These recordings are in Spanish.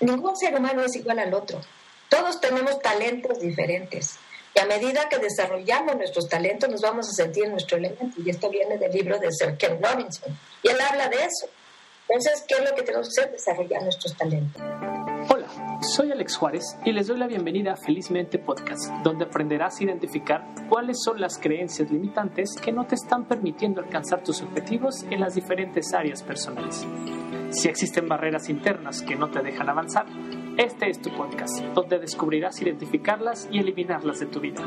Ningún ser humano es igual al otro. Todos tenemos talentos diferentes. Y a medida que desarrollamos nuestros talentos, nos vamos a sentir en nuestro elemento. Y esto viene del libro de Sir Ken Robinson. Y él habla de eso. Entonces, ¿qué es lo que tenemos que hacer? Desarrollar nuestros talentos. Hola, soy Alex Juárez y les doy la bienvenida a Felizmente Podcast, donde aprenderás a identificar cuáles son las creencias limitantes que no te están permitiendo alcanzar tus objetivos en las diferentes áreas personales. Si existen barreras internas que no te dejan avanzar, este es tu podcast, donde descubrirás identificarlas y eliminarlas de tu vida.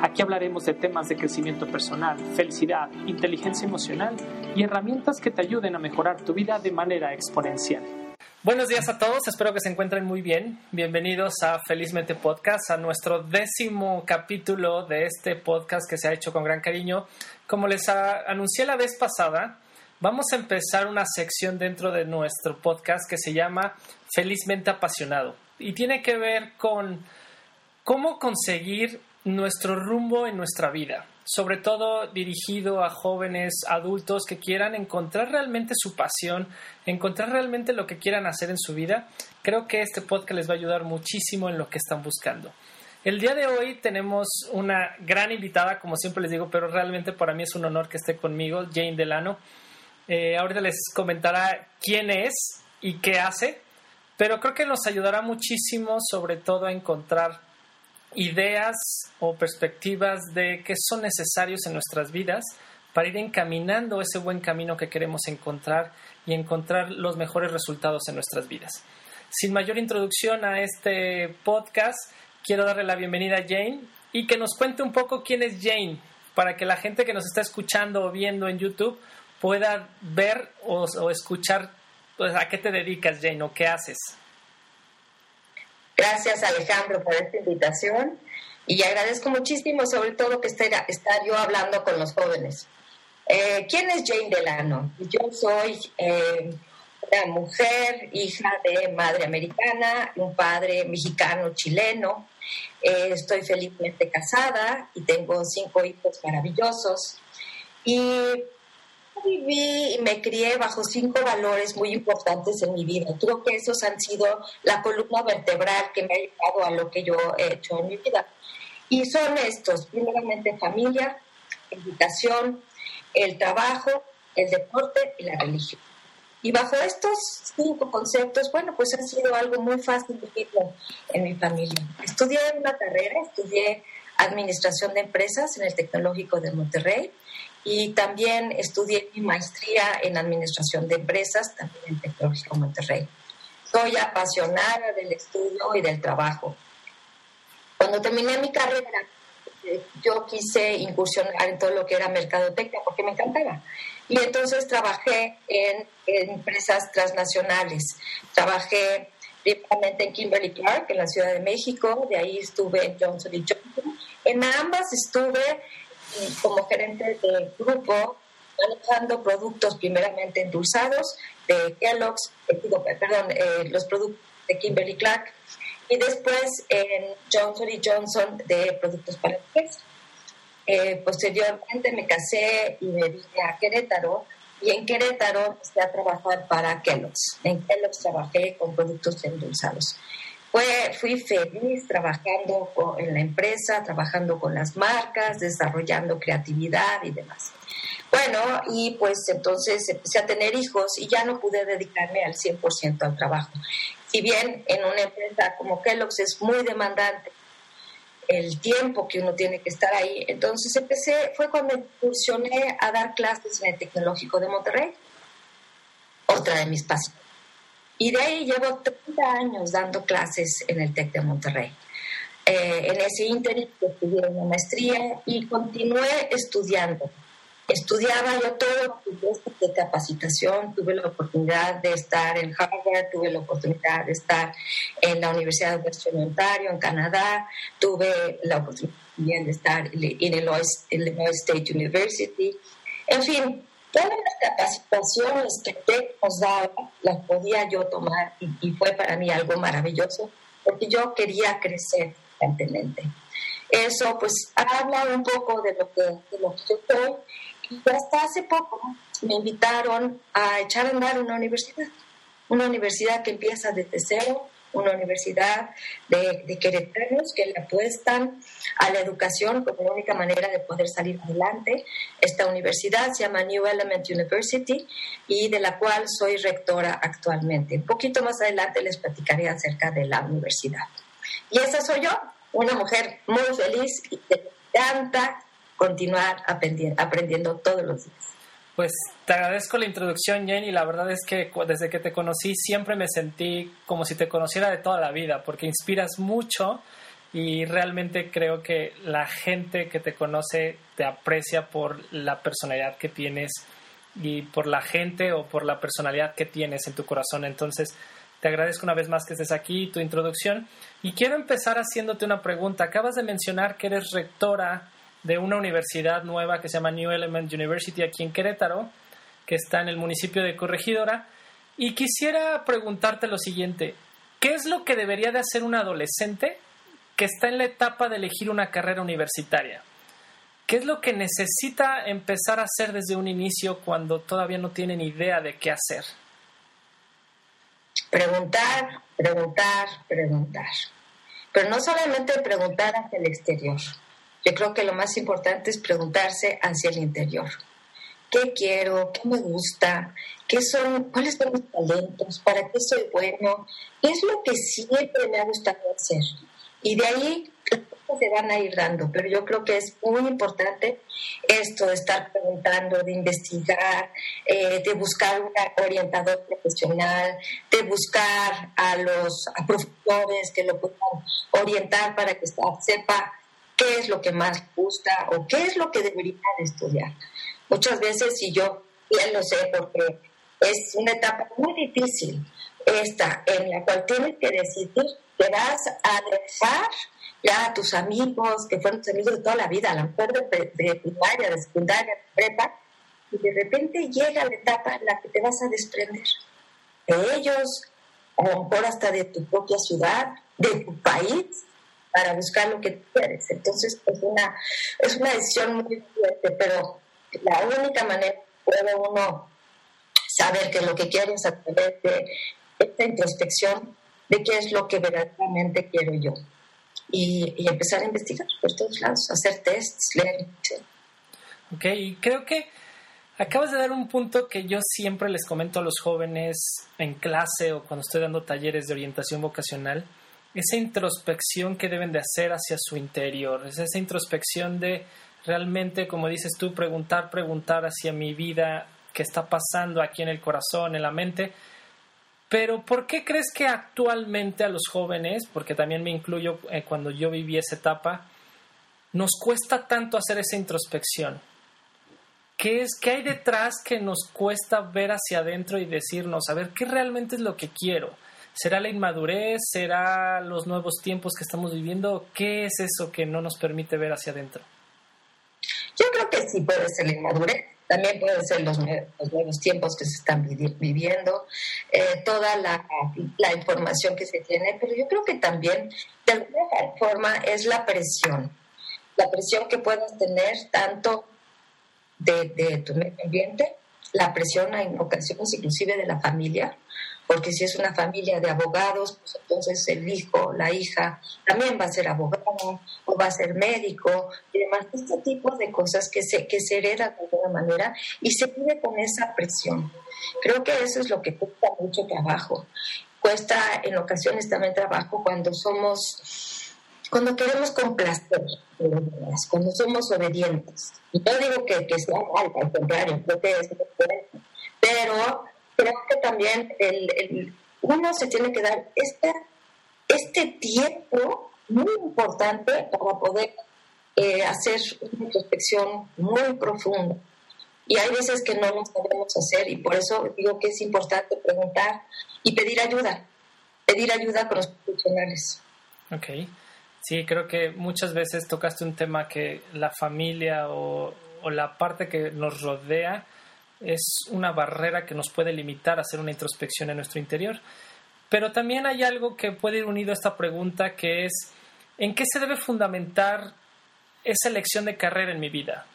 Aquí hablaremos de temas de crecimiento personal, felicidad, inteligencia emocional y herramientas que te ayuden a mejorar tu vida de manera exponencial. Buenos días a todos, espero que se encuentren muy bien. Bienvenidos a Felizmente Podcast, a nuestro décimo capítulo de este podcast que se ha hecho con gran cariño. Como les anuncié la vez pasada, vamos a empezar una sección dentro de nuestro podcast que se llama felizmente apasionado. Y tiene que ver con cómo conseguir nuestro rumbo en nuestra vida, sobre todo dirigido a jóvenes adultos que quieran encontrar realmente su pasión, encontrar realmente lo que quieran hacer en su vida. Creo que este podcast les va a ayudar muchísimo en lo que están buscando. El día de hoy tenemos una gran invitada, como siempre les digo, pero realmente para mí es un honor que esté conmigo, Jane Delano. Eh, ahorita les comentará quién es y qué hace pero creo que nos ayudará muchísimo sobre todo a encontrar ideas o perspectivas de qué son necesarios en nuestras vidas para ir encaminando ese buen camino que queremos encontrar y encontrar los mejores resultados en nuestras vidas. Sin mayor introducción a este podcast, quiero darle la bienvenida a Jane y que nos cuente un poco quién es Jane, para que la gente que nos está escuchando o viendo en YouTube pueda ver o, o escuchar pues, ¿a qué te dedicas, Jane, o qué haces? Gracias, Alejandro, por esta invitación y agradezco muchísimo, sobre todo, que esté, estar yo hablando con los jóvenes. Eh, ¿Quién es Jane Delano? Yo soy eh, una mujer, hija de madre americana, un padre mexicano chileno. Eh, estoy felizmente casada y tengo cinco hijos maravillosos. Y viví y me crié bajo cinco valores muy importantes en mi vida. Creo que esos han sido la columna vertebral que me ha llevado a lo que yo he hecho en mi vida. Y son estos, primeramente familia, educación, el trabajo, el deporte y la religión. Y bajo estos cinco conceptos, bueno, pues ha sido algo muy fácil de vivir en mi familia. Estudié una carrera, estudié administración de empresas en el Tecnológico de Monterrey y también estudié mi maestría en Administración de Empresas, también en Tecnológico Monterrey. Soy apasionada del estudio y del trabajo. Cuando terminé mi carrera, eh, yo quise incursionar en todo lo que era mercadotecnia porque me encantaba. Y entonces trabajé en, empresas transnacionales. Trabajé primeramente en Kimberly Clark, en la Ciudad de México, de ahí estuve en Johnson Johnson. En ambas estuve como gerente de grupo manejando productos primeramente endulzados de Kellogg's, eh, perdón, eh, los productos de Kimberly Clark y después en Johnson Johnson de productos para empresas. Eh, posteriormente me casé y me vine a Querétaro y en Querétaro empecé a trabajar para Kellogg's. En Kellogg's trabajé con productos endulzados. Fue, fui feliz trabajando en la empresa, trabajando con las marcas, desarrollando creatividad y demás. Bueno, y pues entonces empecé a tener hijos y ya no pude dedicarme al 100% al trabajo. Si bien en una empresa como Kellogg's es muy demandante el tiempo que uno tiene que estar ahí, entonces empecé, fue cuando incursioné a dar clases en el Tecnológico de Monterrey, otra de mis pasiones. Y de ahí llevo 30 años dando clases en el TEC de Monterrey. Eh, en ese ínterin estudié una maestría y continué estudiando. Estudiaba yo todo capacitación, tuve la oportunidad de estar en Harvard, tuve la oportunidad de estar en la Universidad de Western Ontario, en Canadá, tuve la oportunidad de estar en Illinois, Illinois State University. En fin, Todas las capacitaciones que TEC nos daba las podía yo tomar y, fue para mí algo maravilloso porque yo quería crecer constantemente. Eso pues habla un poco de lo que, de lo que yo soy y hasta hace poco me invitaron a echar a andar una universidad, una universidad que empieza desde cero, una universidad de, queretanos que le apuestan a la educación como la única manera de poder salir adelante. Esta universidad se llama New Element University y de la cual soy rectora actualmente. Un poquito más adelante les platicaré acerca de la universidad. Y esa soy yo, una mujer muy feliz y que encanta continuar aprendiendo todos los días. Pues te agradezco la introducción, Jenny. La verdad es que desde que te conocí siempre me sentí como si te conociera de toda la vida, porque inspiras mucho y realmente creo que la gente que te conoce te aprecia por la personalidad que tienes y por la gente o por la personalidad que tienes en tu corazón. Entonces, te agradezco una vez más que estés aquí, tu introducción. Y quiero empezar haciéndote una pregunta. Acabas de mencionar que eres rectora de una universidad nueva que se llama New Element University aquí en Querétaro, que está en el municipio de Corregidora. Y quisiera preguntarte lo siguiente, ¿qué es lo que debería de hacer un adolescente que está en la etapa de elegir una carrera universitaria? ¿Qué es lo que necesita empezar a hacer desde un inicio cuando todavía no tiene ni idea de qué hacer? Preguntar, preguntar, preguntar. Pero no solamente preguntar hacia el exterior, yo creo que lo más importante es preguntarse hacia el interior. ¿Qué quiero? ¿Qué me gusta? ¿Qué son? ¿Cuáles son mis talentos? ¿Para qué soy bueno? ¿Qué es lo que siempre me ha gustado hacer? Y de ahí se van a ir dando, pero yo creo que es muy importante esto de estar preguntando, de investigar, eh, de buscar un orientador profesional, de buscar a los profesores que lo puedan orientar para que sepa qué es lo que más gusta o qué es lo que debería estudiar. Muchas veces, y yo bien lo sé porque es una etapa muy difícil esta en la cual tienes que decidir que vas a dejar ya a tus amigos, que fueron tus amigos de toda la vida, a lo mejor de, de primaria, de secundaria, de prepa, y de repente llega la etapa en la que te vas a desprender de ellos, a lo mejor hasta de tu propia ciudad, de tu país, para buscar lo que quieres. Entonces, es una, es una decisión muy fuerte, pero la única manera que puede uno saber que lo que quiere es a través de esta introspección de qué es lo que verdaderamente quiero yo. Y, empezar a investigar por todos lados, hacer tests, leer. Ok, y creo que acabas de dar un punto que yo siempre les comento a los jóvenes en clase o cuando estoy dando talleres de orientación vocacional esa introspección que deben de hacer hacia su interior, es esa introspección de realmente, como dices tú, preguntar, preguntar hacia mi vida, qué está pasando aquí en el corazón, en la mente. Pero ¿por qué crees que actualmente a los jóvenes, porque también me incluyo eh, cuando yo viví esa etapa, nos cuesta tanto hacer esa introspección? ¿Qué es qué hay detrás que nos cuesta ver hacia adentro y decirnos, a ver, qué realmente es lo que quiero? ¿Será la inmadurez? ¿Será los nuevos tiempos que estamos viviendo? ¿Qué es eso que no nos permite ver hacia adentro? Yo creo que sí puede ser la inmadurez, también pueden ser los, nuevos tiempos que se están viviendo, eh, toda la, información que se tiene, pero yo creo que también de alguna forma es la presión, la presión que puedas tener tanto de, de tu medio ambiente, la presión en ocasiones inclusive de la familia, porque si es una familia de abogados, pues entonces el hijo, la hija, también va a ser abogado o va a ser médico y demás, este tipo de cosas que se, que se hereda de alguna manera y se vive con esa presión. Creo que eso es lo que cuesta mucho trabajo. Cuesta en ocasiones también trabajo cuando somos, cuando queremos complacer cuando somos obedientes. Y no digo que, que sea mal, al contrario, creo que es pero creo que también el, uno se tiene que dar este, este tiempo muy importante para poder eh, hacer una introspección muy profunda. Y hay veces que no lo sabemos hacer y por eso digo que es importante preguntar y pedir ayuda, pedir ayuda con los profesionales. Ok, sí, creo que muchas veces tocaste un tema que la familia o, o la parte que nos rodea es una barrera que nos puede limitar a hacer una introspección en nuestro interior. Pero también hay algo que puede ir unido a esta pregunta que es, ¿en qué se debe fundamentar esa elección de carrera en mi vida?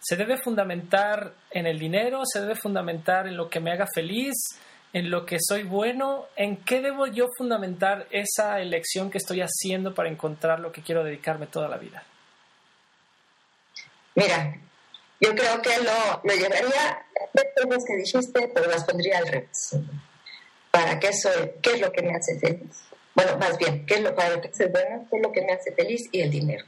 ¿Se debe fundamentar en el dinero? ¿Se debe fundamentar en lo que me haga feliz? en lo que soy bueno, ¿en qué debo yo fundamentar esa elección que estoy haciendo para encontrar lo que quiero dedicarme toda la vida? Mira, yo creo que lo, lo llevaría las que dijiste, pero las pondría al revés. ¿Para qué soy? ¿Qué es lo que me hace feliz? Bueno, más bien, ¿qué es lo, para que soy bueno? ¿Qué es lo que me hace feliz? Y el dinero.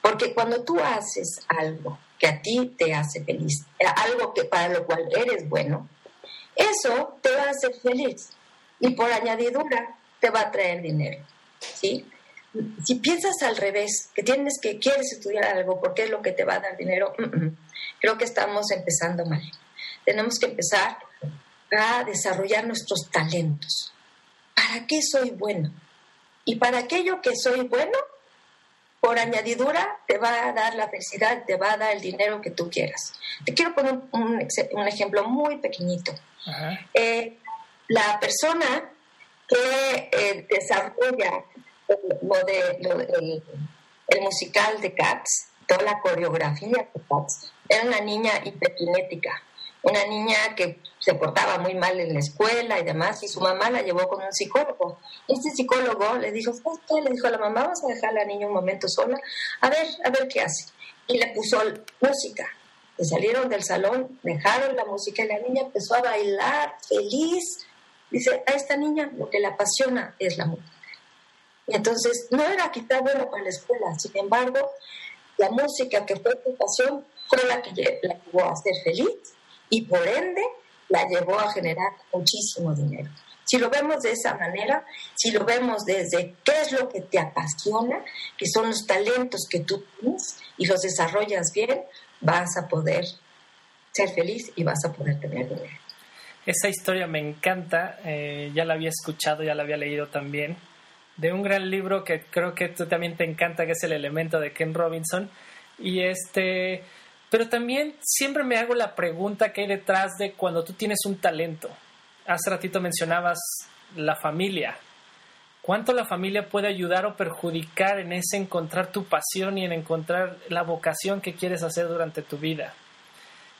Porque cuando tú haces algo que a ti te hace feliz, algo que para lo cual eres bueno, eso te va a hacer feliz y por añadidura te va a traer dinero, ¿sí? Si piensas al revés, que tienes que quieres estudiar algo porque es lo que te va a dar dinero, creo que estamos empezando mal. Tenemos que empezar a desarrollar nuestros talentos. ¿Para qué soy bueno? Y para aquello que soy bueno, por añadidura te va a dar la felicidad, te va a dar el dinero que tú quieras. Te quiero poner un, un ejemplo muy pequeñito. Eh, la persona que eh, desarrolla el, musical de Cats, toda la coreografía de Cats, era una niña hiperkinética, una niña que se portaba muy mal en la escuela y demás, y su mamá la llevó con un psicólogo. Este psicólogo le dijo, Le dijo a la mamá, vamos a dejar a la niña un momento sola, a ver, a ver qué hace. Y le puso música salieron del salón, dejaron la música y la niña empezó a bailar feliz. Dice, a esta niña lo que la apasiona es la música. Entonces no era quizá bueno para la escuela, sin embargo, la música que fue su pasión fue la que la llevó a ser feliz y por ende la llevó a generar muchísimo dinero. Si lo vemos de esa manera, si lo vemos desde qué es lo que te apasiona, que son los talentos que tú tienes y los desarrollas bien, vas a poder ser feliz y vas a poder tener dinero. Esa historia me encanta, eh, ya la había escuchado, ya la había leído también, de un gran libro que creo que tú también te encanta, que es El elemento de Ken Robinson. Y este, pero también siempre me hago la pregunta que hay detrás de cuando tú tienes un talento. Hace ratito mencionabas la familia, cuánto la familia puede ayudar o perjudicar en ese encontrar tu pasión y en encontrar la vocación que quieres hacer durante tu vida.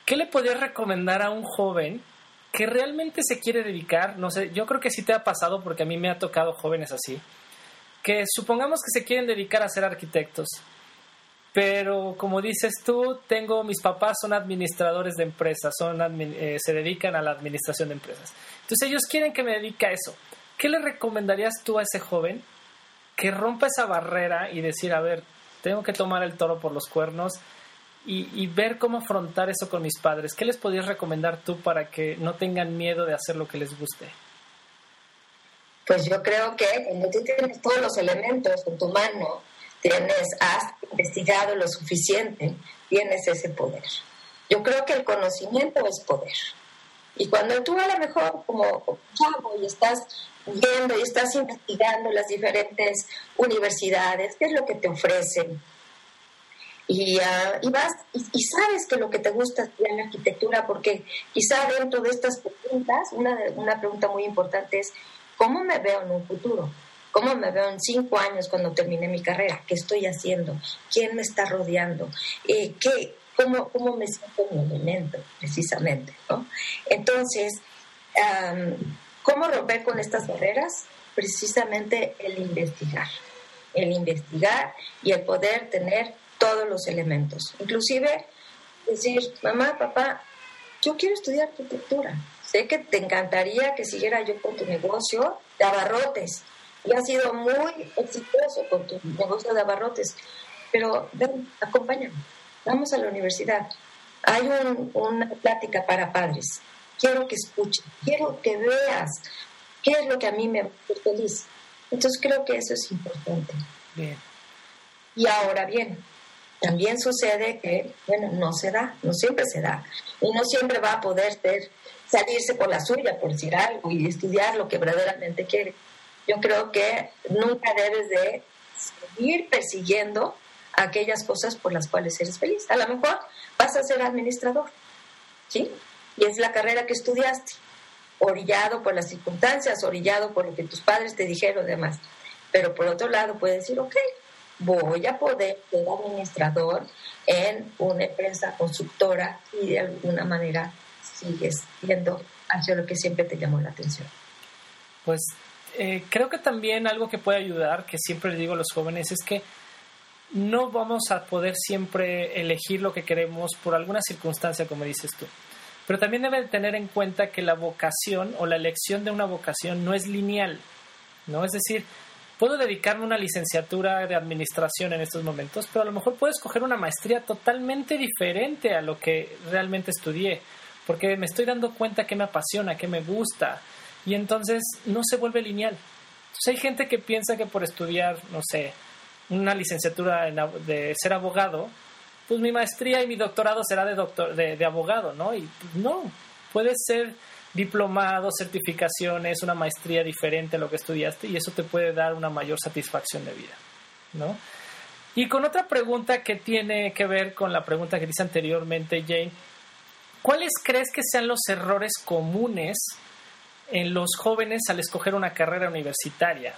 ¿Qué le podrías recomendar a un joven que realmente se quiere dedicar? No sé, yo creo que sí te ha pasado porque a mí me ha tocado jóvenes así, que supongamos que se quieren dedicar a ser arquitectos, pero como dices tú, tengo mis papás son administradores de empresas, son eh, se dedican a la administración de empresas. Entonces ellos quieren que me dedique a eso. ¿Qué le recomendarías tú a ese joven que rompa esa barrera y decir, a ver, tengo que tomar el toro por los cuernos y, ver cómo afrontar eso con mis padres? ¿Qué les podrías recomendar tú para que no tengan miedo de hacer lo que les guste? Pues yo creo que cuando tú tienes todos los elementos en tu mano, tienes, has investigado lo suficiente, tienes ese poder. Yo creo que el conocimiento es poder. Y cuando tú a lo mejor como chavo y estás viendo y estás investigando las diferentes universidades, qué es lo que te ofrecen, y, ah, y vas y, sabes que lo que te gusta es la arquitectura, porque quizá dentro de estas preguntas, una, una pregunta muy importante es, ¿cómo me veo en un futuro? ¿Cómo me veo en cinco años cuando termine mi carrera? ¿Qué estoy haciendo? ¿Quién me está rodeando? Eh, ¿qué, cómo, cómo me siento en mi elemento, precisamente. ¿no? Entonces, ¿cómo romper con estas barreras? Precisamente el investigar, el investigar y el poder tener todos los elementos. Inclusive decir, mamá, papá, yo quiero estudiar arquitectura. Sé que te encantaría que siguiera yo con tu negocio de abarrotes. Y has sido muy exitoso con tu negocio de abarrotes, pero ven, acompáñame. Vamos a la universidad, hay una plática para padres, quiero que escuchen, quiero que veas qué es lo que a mí me hace feliz. Entonces creo que eso es importante. Bien. Y ahora bien, también sucede que, bueno, no se da, no siempre se da, y no siempre va a poder ser, salirse por la suya, por decir algo, y estudiar lo que verdaderamente quiere. Yo creo que nunca debes de seguir persiguiendo aquellas cosas por las cuales eres feliz. A lo mejor vas a ser administrador, ¿sí? Y es la carrera que estudiaste, orillado por las circunstancias, orillado por lo que tus padres te dijeron, demás. Pero por otro lado, puedes decir, ok, voy a poder ser administrador en una empresa constructora y de alguna manera sigues siendo hacia lo que siempre te llamó la atención? Pues eh, creo que también algo que puede ayudar, que siempre le digo a los jóvenes, es que no vamos a poder siempre elegir lo que queremos por alguna circunstancia, como dices tú. Pero también deben tener en cuenta que la vocación o la elección de una vocación no es lineal, ¿no? Es decir, puedo dedicarme a una licenciatura de administración en estos momentos, pero a lo mejor puedo escoger una maestría totalmente diferente a lo que realmente estudié, porque me estoy dando cuenta que me apasiona, que me gusta, y entonces no se vuelve lineal. Entonces hay gente que piensa que por estudiar, no sé, una licenciatura de ser abogado, pues mi maestría y mi doctorado será de, doctor, de, abogado, ¿no? Y pues, no, puede ser diplomado, certificaciones, una maestría diferente a lo que estudiaste y eso te puede dar una mayor satisfacción de vida, ¿no? Y con otra pregunta que tiene que ver con la pregunta que dice anteriormente Jane, ¿cuáles crees que sean los errores comunes en los jóvenes al escoger una carrera universitaria?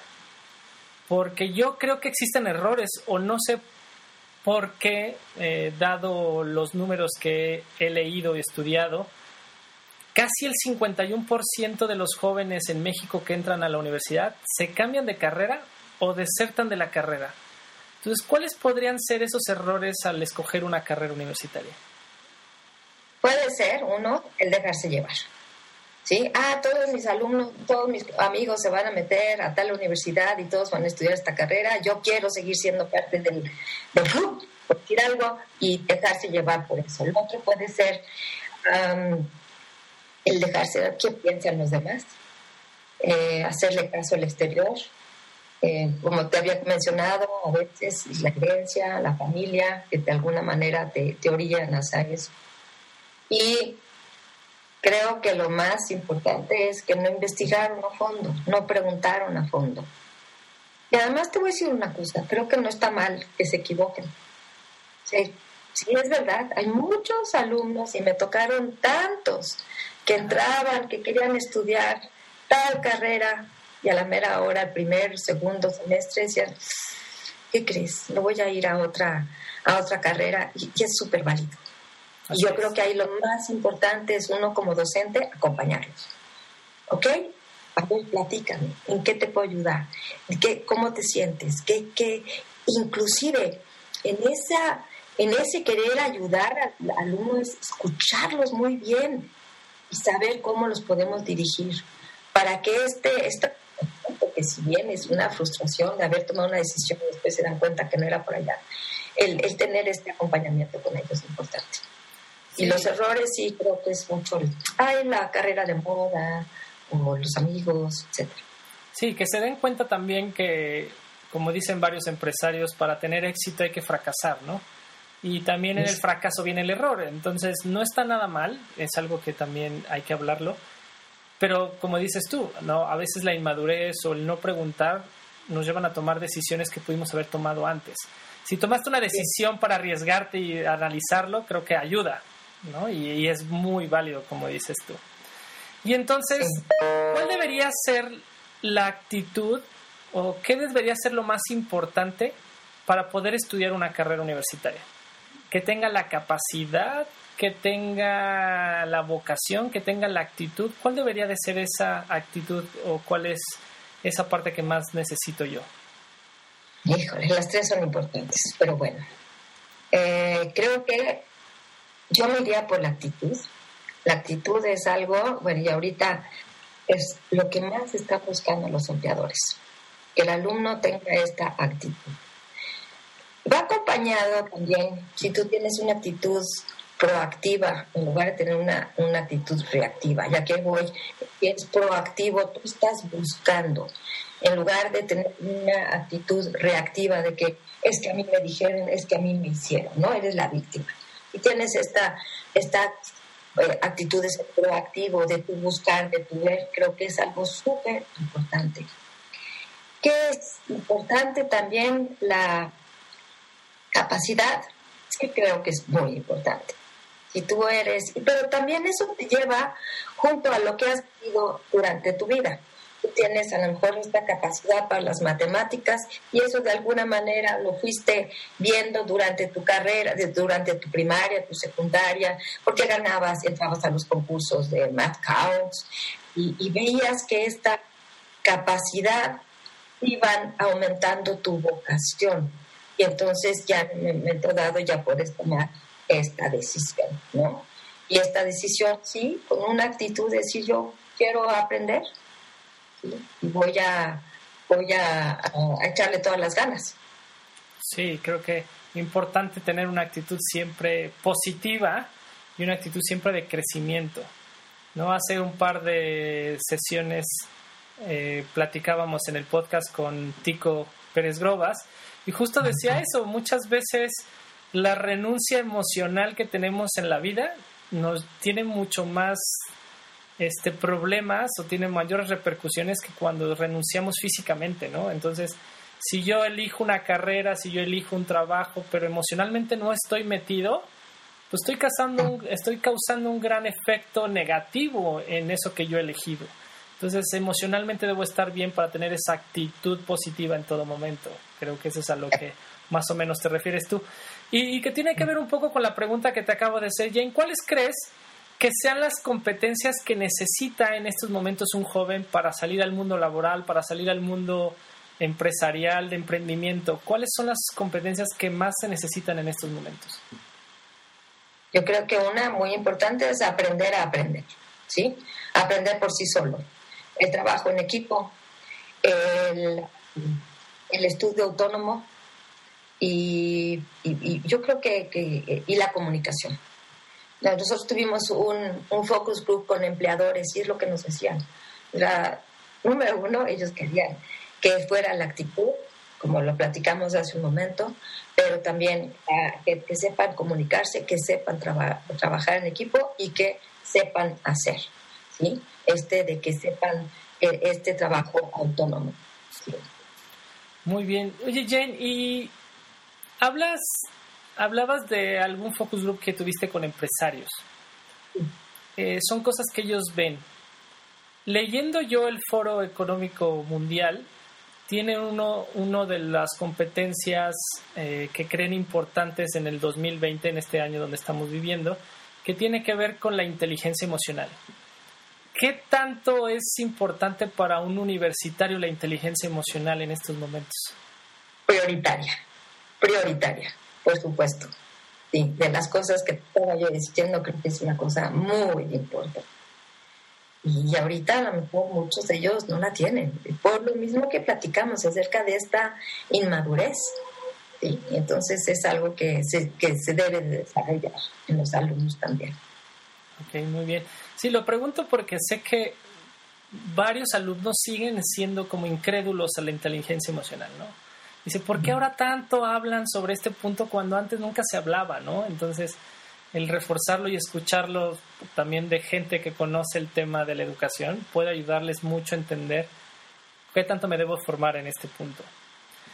Porque yo creo que existen errores o no sé por qué, eh, dado los números que he leído y estudiado, casi el 51% de los jóvenes en México que entran a la universidad se cambian de carrera o desertan de la carrera. Entonces, ¿cuáles podrían ser esos errores al escoger una carrera universitaria? Puede ser, uno, el dejarse llevar. ¿sí? Ah, todos mis alumnos, todos mis amigos se van a meter a tal universidad y todos van a estudiar esta carrera, yo quiero seguir siendo parte del, del club, por decir algo, y dejarse llevar por eso. El otro puede ser el dejarse ver qué piensan los demás, eh, hacerle caso al exterior, eh, como te había mencionado, a veces la creencia, la familia, que de alguna manera te, te orillan a hacer eso. Y creo que lo más importante es que no investigaron a fondo, no preguntaron a fondo. Y además te voy a decir una cosa, creo que no está mal que se equivoquen. Sí, es verdad, hay muchos alumnos y me tocaron tantos que entraban, que querían estudiar tal carrera y a la mera hora, el primer, segundo semestre, decían, ¿qué crees? No voy a ir a otra, a otra carrera y, y es súper válido y yo creo que ahí lo más importante es uno como docente acompañarlos. ¿Ok? A ver, platícame, ¿en qué te puedo ayudar? ¿Qué, ¿Cómo te sientes? ¿Qué, qué? Inclusive, en, esa, en ese querer ayudar al alumno es escucharlos muy bien y saber cómo los podemos dirigir para que este, este porque si bien es una frustración de haber tomado una decisión y después se dan cuenta que no era por allá, el, el tener este acompañamiento con ellos es importante. Y los errores sí creo que es mucho, hay la carrera de moda o los amigos, etc. Sí, que se den cuenta también que, como dicen varios empresarios, para tener éxito hay que fracasar, ¿no? Y también en el fracaso viene el error. Entonces, no está nada mal, es algo que también hay que hablarlo. Pero como dices tú, ¿no? A veces la inmadurez o el no preguntar nos llevan a tomar decisiones que pudimos haber tomado antes. Si tomaste una decisión para arriesgarte y analizarlo, creo que ayuda, ¿no? Y, es muy válido, como dices tú. Y entonces, ¿cuál debería ser la actitud o qué debería ser lo más importante para poder estudiar una carrera universitaria? Que tenga la capacidad, que tenga la vocación, que tenga la actitud. ¿Cuál debería de ser esa actitud o cuál es esa parte que más necesito yo? Híjole, las tres son importantes, pero bueno. Eh, creo que yo me iría por la actitud. La actitud es algo, bueno, y ahorita es lo que más están buscando los empleadores, que el alumno tenga esta actitud. Va acompañado también, si tú tienes una actitud proactiva en lugar de tener una, una actitud reactiva, ya que voy, es proactivo, tú estás buscando, en lugar de tener una actitud reactiva de que es que a mí me dijeron, es que a mí me hicieron, ¿no? Eres la víctima y tienes esta, esta eh, actitud de ser proactivo, de tu buscar, de tu ver, creo que es algo súper importante. ¿Qué es importante también? La capacidad, que creo que es muy importante. Si tú eres, pero también eso te lleva junto a lo que has vivido durante tu vida. Tú tienes a lo mejor esta capacidad para las matemáticas y eso de alguna manera lo fuiste viendo durante tu carrera, durante tu primaria, tu secundaria, porque ganabas, entrabas a los concursos de Math Counts y, veías que esta capacidad iban aumentando tu vocación y entonces ya en el momento dado ya puedes tomar esta decisión, ¿no? Y esta decisión, sí, con una actitud de decir yo quiero aprender, voy a, voy a, echarle todas las ganas. Sí, creo que importante tener una actitud siempre positiva y una actitud siempre de crecimiento. ¿no? Hace un par de sesiones eh, platicábamos en el podcast con Tico Pérez Grobas y justo decía eso, muchas veces la renuncia emocional que tenemos en la vida nos tiene mucho más este, problemas o tiene mayores repercusiones que cuando renunciamos físicamente, ¿no? Entonces, si yo elijo una carrera, si yo elijo un trabajo, pero emocionalmente no estoy metido, pues estoy causando un, estoy causando un gran efecto negativo en eso que yo he elegido. Entonces, emocionalmente debo estar bien para tener esa actitud positiva en todo momento. Creo que eso es a lo que más o menos te refieres tú. Y, y que tiene que ver un poco con la pregunta que te acabo de hacer, Jane. ¿Cuáles crees que sean las competencias que necesita en estos momentos un joven para salir al mundo laboral, para salir al mundo empresarial, de emprendimiento? ¿Cuáles son las competencias que más se necesitan en estos momentos? Yo creo que una muy importante es aprender a aprender, ¿sí? Aprender por sí solo. El trabajo en equipo, el, estudio autónomo y, yo creo que, y la comunicación. Nosotros tuvimos un, un, focus group con empleadores y es lo que nos decían. La, número uno, ellos querían que fuera la actitud, como lo platicamos hace un momento, pero también ah, que, sepan comunicarse, que sepan trabajar en equipo y que sepan hacer, ¿sí? Este de que sepan eh, este trabajo autónomo. Muy bien. Oye, Jane, ¿y hablas hablabas de algún focus group que tuviste con empresarios. Eh, son cosas que ellos ven. Leyendo yo el Foro Económico Mundial, tiene uno, uno de las competencias eh, que creen importantes en el 2020, en este año donde estamos viviendo, que tiene que ver con la inteligencia emocional. ¿Qué tanto es importante para un universitario la inteligencia emocional en estos momentos? Prioritaria, prioritaria por supuesto. De las cosas que estaba yo diciendo, creo que es una cosa muy importante. Y ahorita a lo mejor muchos de ellos no la tienen, por lo mismo que platicamos acerca de esta inmadurez. Entonces es algo que se, que se debe de desarrollar en los alumnos también. Ok, muy bien. Sí, lo pregunto porque sé que varios alumnos siguen siendo como incrédulos a la inteligencia emocional, ¿no? Dice, ¿por qué ahora tanto hablan sobre este punto cuando antes nunca se hablaba, ¿no? Entonces, el reforzarlo y escucharlo también de gente que conoce el tema de la educación puede ayudarles mucho a entender qué tanto me debo formar en este punto.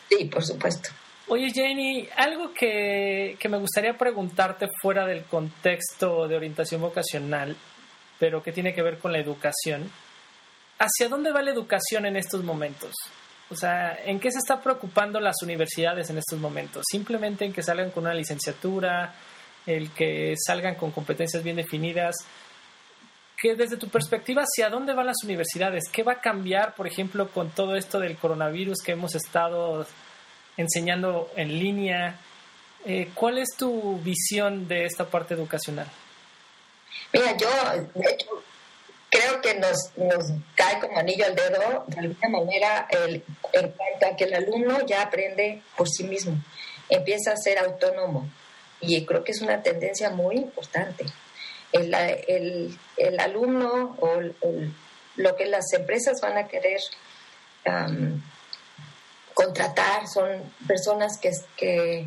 Sí, por supuesto. Oye, Jenny, algo que, que me gustaría preguntarte fuera del contexto de orientación vocacional, pero que tiene que ver con la educación. ¿Hacia dónde va la educación en estos momentos? O sea, ¿en qué se está preocupando las universidades en estos momentos? Simplemente en que salgan con una licenciatura, el que salgan con competencias bien definidas. Que desde tu perspectiva, ¿hacia dónde van las universidades? ¿Qué va a cambiar, por ejemplo, con todo esto del coronavirus que hemos estado enseñando en línea? Eh, ¿Cuál es tu visión de esta parte educacional? Mira, yo, de hecho, creo que nos, nos cae como anillo al dedo, de alguna manera, el, en cuanto a que el alumno ya aprende por sí mismo, empieza a ser autónomo. Y creo que es una tendencia muy importante. El, el, el alumno o lo que las empresas van a querer contratar son personas que, que,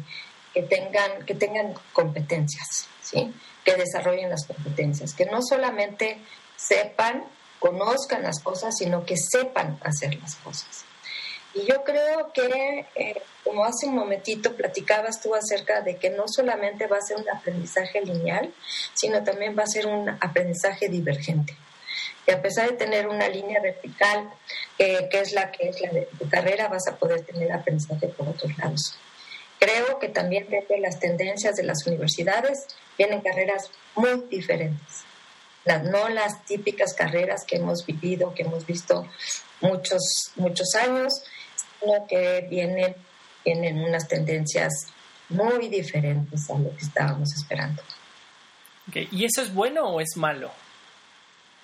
que, tengan, que tengan competencias, ¿sí? que desarrollen las competencias, que no solamente sepan, conozcan las cosas, sino que sepan hacer las cosas. Y yo creo que, eh, como hace un momentito platicabas tú acerca de que no solamente va a ser un aprendizaje lineal, sino también va a ser un aprendizaje divergente. Y a pesar de tener una línea vertical, que es la que es la de tu carrera, vas a poder tener aprendizaje por otros lados. Creo que también desde las tendencias de las universidades vienen carreras muy diferentes. Las, no las típicas carreras que hemos vivido, que hemos visto muchos, muchos años, sino que vienen, vienen unas tendencias muy diferentes a lo que estábamos esperando. ¿Y eso es bueno o es malo?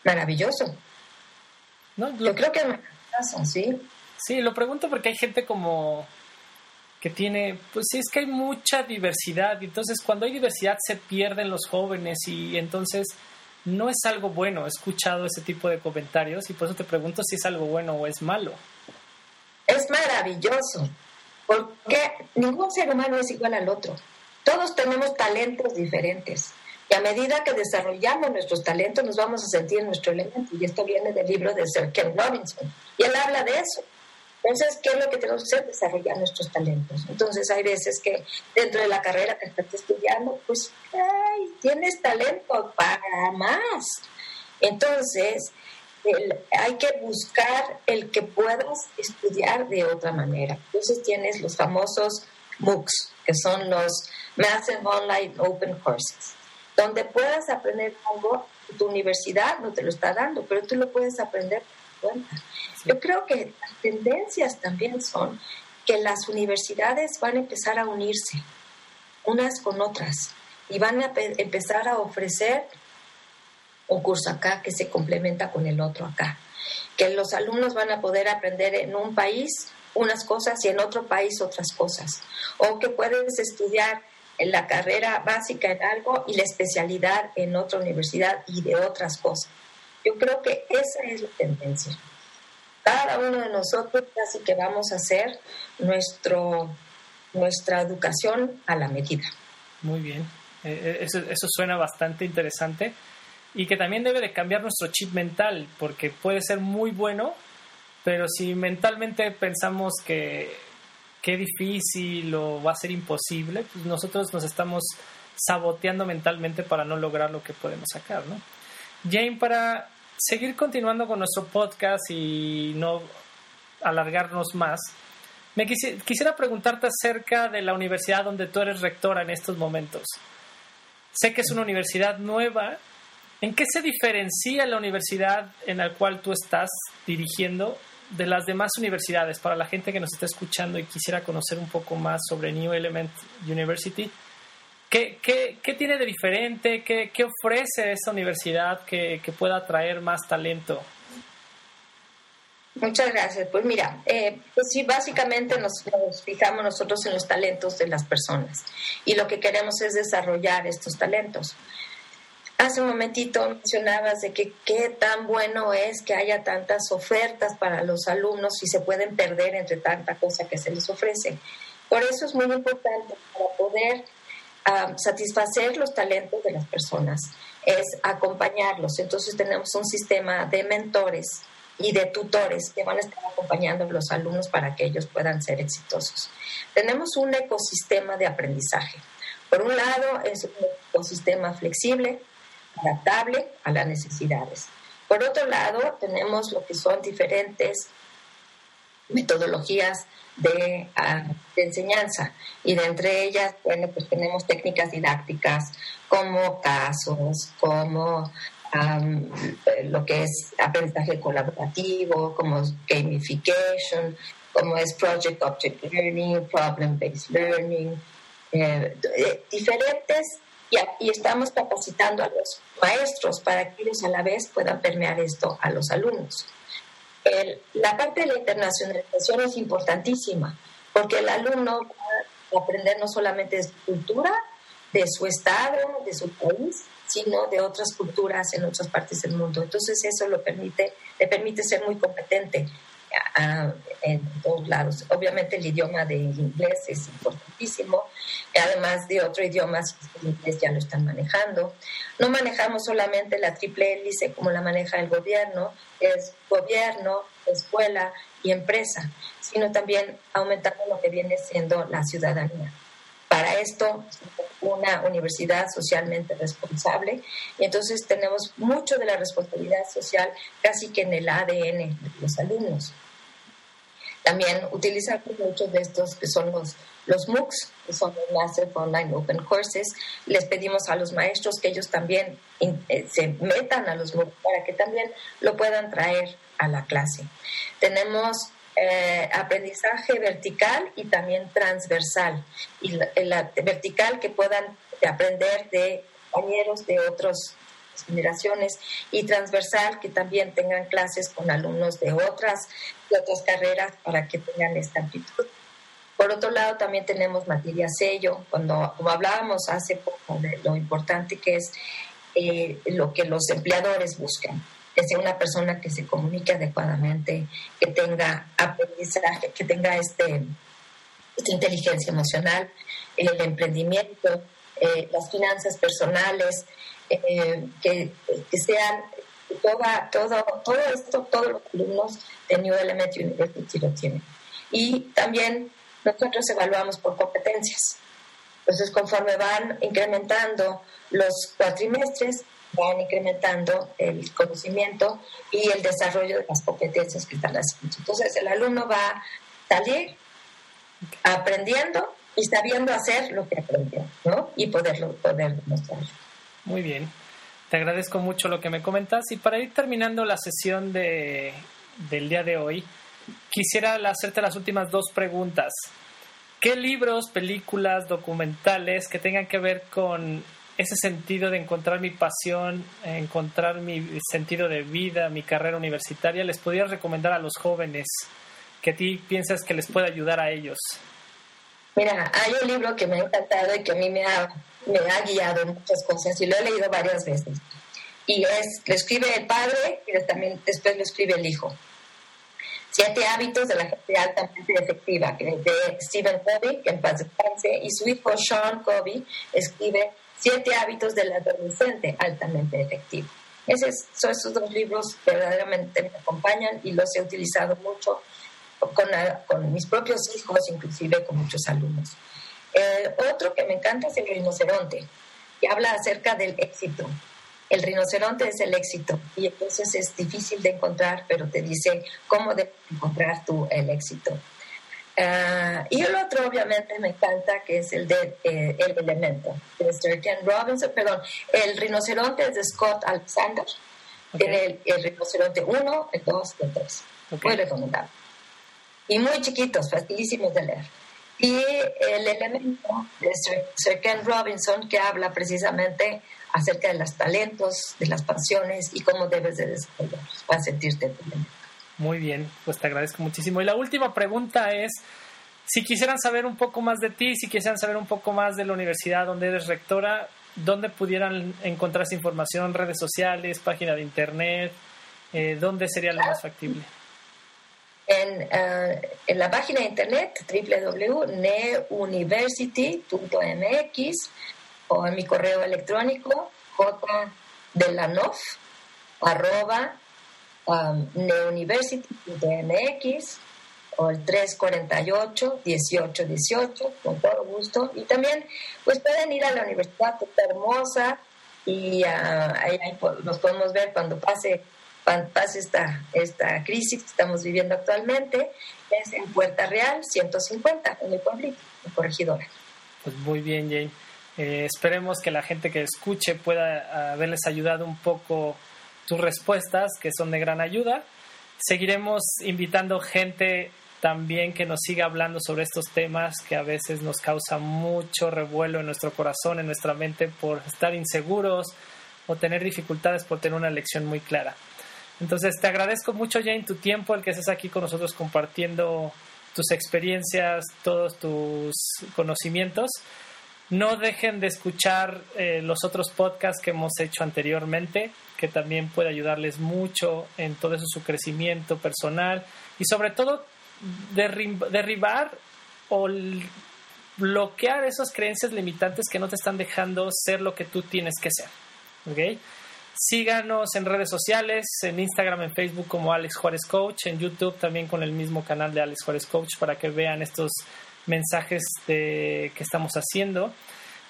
Maravilloso. Yo creo que es maravilloso, sí. Sí, lo pregunto porque hay gente como que tiene, pues sí, es que hay mucha diversidad y entonces cuando hay diversidad se pierden los jóvenes y entonces no es algo bueno. He escuchado ese tipo de comentarios y por eso te pregunto si es algo bueno o es malo. Es maravilloso, porque ningún ser humano es igual al otro. Todos tenemos talentos diferentes. Y a medida que desarrollamos nuestros talentos, nos vamos a sentir en nuestro elemento. Y esto viene del libro de Sir Ken Robinson. Y él habla de eso. Entonces, ¿qué es lo que tenemos que hacer? Desarrollar nuestros talentos. Entonces, hay veces que dentro de la carrera que estás estudiando, pues, ay, tienes talento para más. Entonces, hay que buscar el que puedas estudiar de otra manera. Entonces, tienes los famosos MOOCs, que son los Massive Online Open Courses, donde puedas aprender algo, tu universidad no te lo está dando, pero tú lo puedes aprender por tu cuenta. Yo creo que las tendencias también son que las universidades van a empezar a unirse unas con otras y van a empezar a ofrecer un curso acá que se complementa con el otro acá. Que los alumnos van a poder aprender en un país unas cosas y en otro país otras cosas. O que puedes estudiar en la carrera básica en algo y la especialidad en otra universidad y de otras cosas. Yo creo que esa es la tendencia cada uno de nosotros casi que vamos a hacer nuestro, nuestra educación a la medida. Muy bien, eh, eh, eso, suena bastante interesante y que también debe de cambiar nuestro chip mental porque puede ser muy bueno, pero si mentalmente pensamos que qué difícil o va a ser imposible, pues nosotros nos estamos saboteando mentalmente para no lograr lo que podemos sacar, ¿no? Jane, para seguir continuando con nuestro podcast y no alargarnos más, me quisiera preguntarte acerca de la universidad donde tú eres rectora en estos momentos. Sé que es una universidad nueva. ¿En qué se diferencia la universidad en la cual tú estás dirigiendo de las demás universidades? Para la gente que nos está escuchando y quisiera conocer un poco más sobre New Element University, ¿Qué, qué, qué tiene de diferente? ¿Qué, qué ofrece esa universidad que, que, pueda atraer más talento? Muchas gracias. Pues mira, eh, pues sí, básicamente nos, nos, fijamos nosotros en los talentos de las personas y lo que queremos es desarrollar estos talentos. Hace un momentito mencionabas de que qué tan bueno es que haya tantas ofertas para los alumnos y se pueden perder entre tanta cosa que se les ofrece. Por eso es muy importante para poder satisfacer los talentos de las personas, es acompañarlos. Entonces tenemos un sistema de mentores y de tutores que van a estar acompañando a los alumnos para que ellos puedan ser exitosos. Tenemos un ecosistema de aprendizaje. Por un lado, es un ecosistema flexible, adaptable a las necesidades. Por otro lado, tenemos lo que son diferentes metodologías Ah, de, enseñanza. Y de entre ellas, bueno, pues tenemos técnicas didácticas como casos, como lo que es aprendizaje colaborativo, como gamification, como es Project Object Learning, Problem Based Learning, eh, eh, diferentes y, y, estamos capacitando a los maestros para que ellos a la vez puedan permear esto a los alumnos la parte de la internacionalización es importantísima, porque el alumno va a aprender no solamente de su cultura, de su estado, de su país, sino de otras culturas en otras partes del mundo. Entonces eso lo permite, le permite ser muy competente en todos lados. Obviamente el idioma de inglés es importantísimo, además de otro idioma, el inglés ya lo están manejando. No manejamos solamente la triple hélice como la maneja el gobierno, es gobierno, escuela y empresa, sino también aumentando lo que viene siendo la ciudadanía. Para esto, una universidad socialmente responsable y entonces tenemos mucho de la responsabilidad social casi que en el ADN de los alumnos. También utilizamos muchos de estos que son los, los MOOCs, que son los Massive Online Open Courses. Les pedimos a los maestros que ellos también eh, se metan a los MOOCs para que también lo puedan traer a la clase. Tenemos eh, aprendizaje vertical y también transversal. Y la, vertical que puedan aprender de compañeros de otras generaciones y transversal que también tengan clases con alumnos de otras otras carreras para que tengan esta amplitud. Por otro lado, también tenemos materia sello, cuando como hablábamos hace poco lo importante que es eh, lo que los empleadores buscan, que sea una persona que se comunique adecuadamente, que tenga aprendizaje, que tenga este, esta inteligencia emocional, el emprendimiento, eh, las finanzas personales, eh, que, que, sean toda, todo, todo esto, todos los alumnos de New Element University lo tienen. Y también nosotros evaluamos por competencias. Entonces, conforme van incrementando los cuatrimestres, van incrementando el conocimiento y el desarrollo de las competencias que están haciendo. Entonces, el alumno va a salir aprendiendo y sabiendo hacer lo que aprendió, ¿no? Y poderlo poder demostrarlo. Muy bien. Te agradezco mucho lo que me comentas y para ir terminando la sesión de, del día de hoy, quisiera hacerte las últimas dos preguntas. ¿Qué libros, películas, documentales que tengan que ver con ese sentido de encontrar mi pasión, encontrar mi sentido de vida, mi carrera universitaria, les podrías recomendar a los jóvenes que a ti piensas que les puede ayudar a ellos? Mira, hay un libro que me ha encantado y que a mí me ha me ha guiado en muchas cosas y lo he leído varias veces. Y es, lo escribe el padre y también después lo escribe el hijo. Siete hábitos de la gente altamente efectiva, de Stephen Covey, que en paz descanse, y su hijo Sean Covey escribe Siete hábitos del adolescente altamente efectivo. Esos son esos dos libros que verdaderamente me acompañan y los he utilizado mucho con, mis propios hijos, inclusive con muchos alumnos. El otro que me encanta es el rinoceronte, que habla acerca del éxito. El rinoceronte es el éxito y entonces es difícil de encontrar, pero te dice cómo de encontrar tú el éxito. Ah, y el otro, obviamente, me encanta, que es el de eh, El Elemento, de Sir Ken Robinson, perdón, el rinoceronte es de Scott Alexander. Tiene el, rinoceronte 1, el 2 y el 3. Muy recomendable. Y muy chiquitos, facilísimos de leer y el elemento de Sir Ken Robinson que habla precisamente acerca de los talentos, de las pasiones y cómo debes de desarrollarlos para sentirte Muy bien, pues te agradezco muchísimo. Y la última pregunta es, si quisieran saber un poco más de ti, si quisieran saber un poco más de la universidad donde eres rectora, ¿dónde pudieran encontrar esa información? ¿Redes sociales, página de internet? Eh, ¿Dónde sería lo más factible? En, en la página de internet www.neuniversity.mx o en mi correo electrónico arroba um, o el 348-1818, con todo gusto. Y también, pues pueden ir a la Universidad Hermosa y uh, ahí, ahí, nos podemos ver cuando pase pase esta, esta crisis que estamos viviendo actualmente, es en Puerta Real 150, en el pueblito, en Corregidora. Pues muy bien, Jane. Eh, esperemos que la gente que escuche pueda haberles ayudado un poco tus respuestas, que son de gran ayuda. Seguiremos invitando gente también que nos siga hablando sobre estos temas que a veces nos causa mucho revuelo en nuestro corazón, en nuestra mente, por estar inseguros o tener dificultades por tener una lección muy clara. Entonces, te agradezco mucho, Jane, tu tiempo, el que estés aquí con nosotros compartiendo tus experiencias, todos tus conocimientos. No dejen de escuchar eh, los otros podcasts que hemos hecho anteriormente, que también puede ayudarles mucho en todo eso, su crecimiento personal y sobre todo derribar o bloquear esas creencias limitantes que no te están dejando ser lo que tú tienes que ser. ¿okay? Síganos en redes sociales, en Instagram, en Facebook como Alex Juárez Coach, en YouTube también con el mismo canal de Alex Juárez Coach para que vean estos mensajes que estamos haciendo.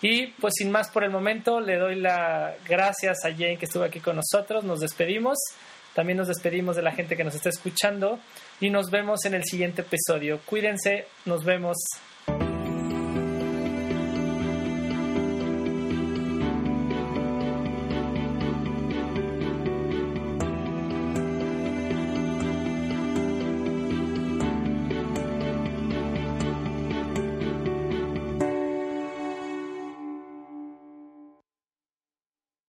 Y pues sin más por el momento, le doy las gracias a Jane que estuvo aquí con nosotros. Nos despedimos. También nos despedimos de la gente que nos está escuchando y nos vemos en el siguiente episodio. Cuídense, nos vemos.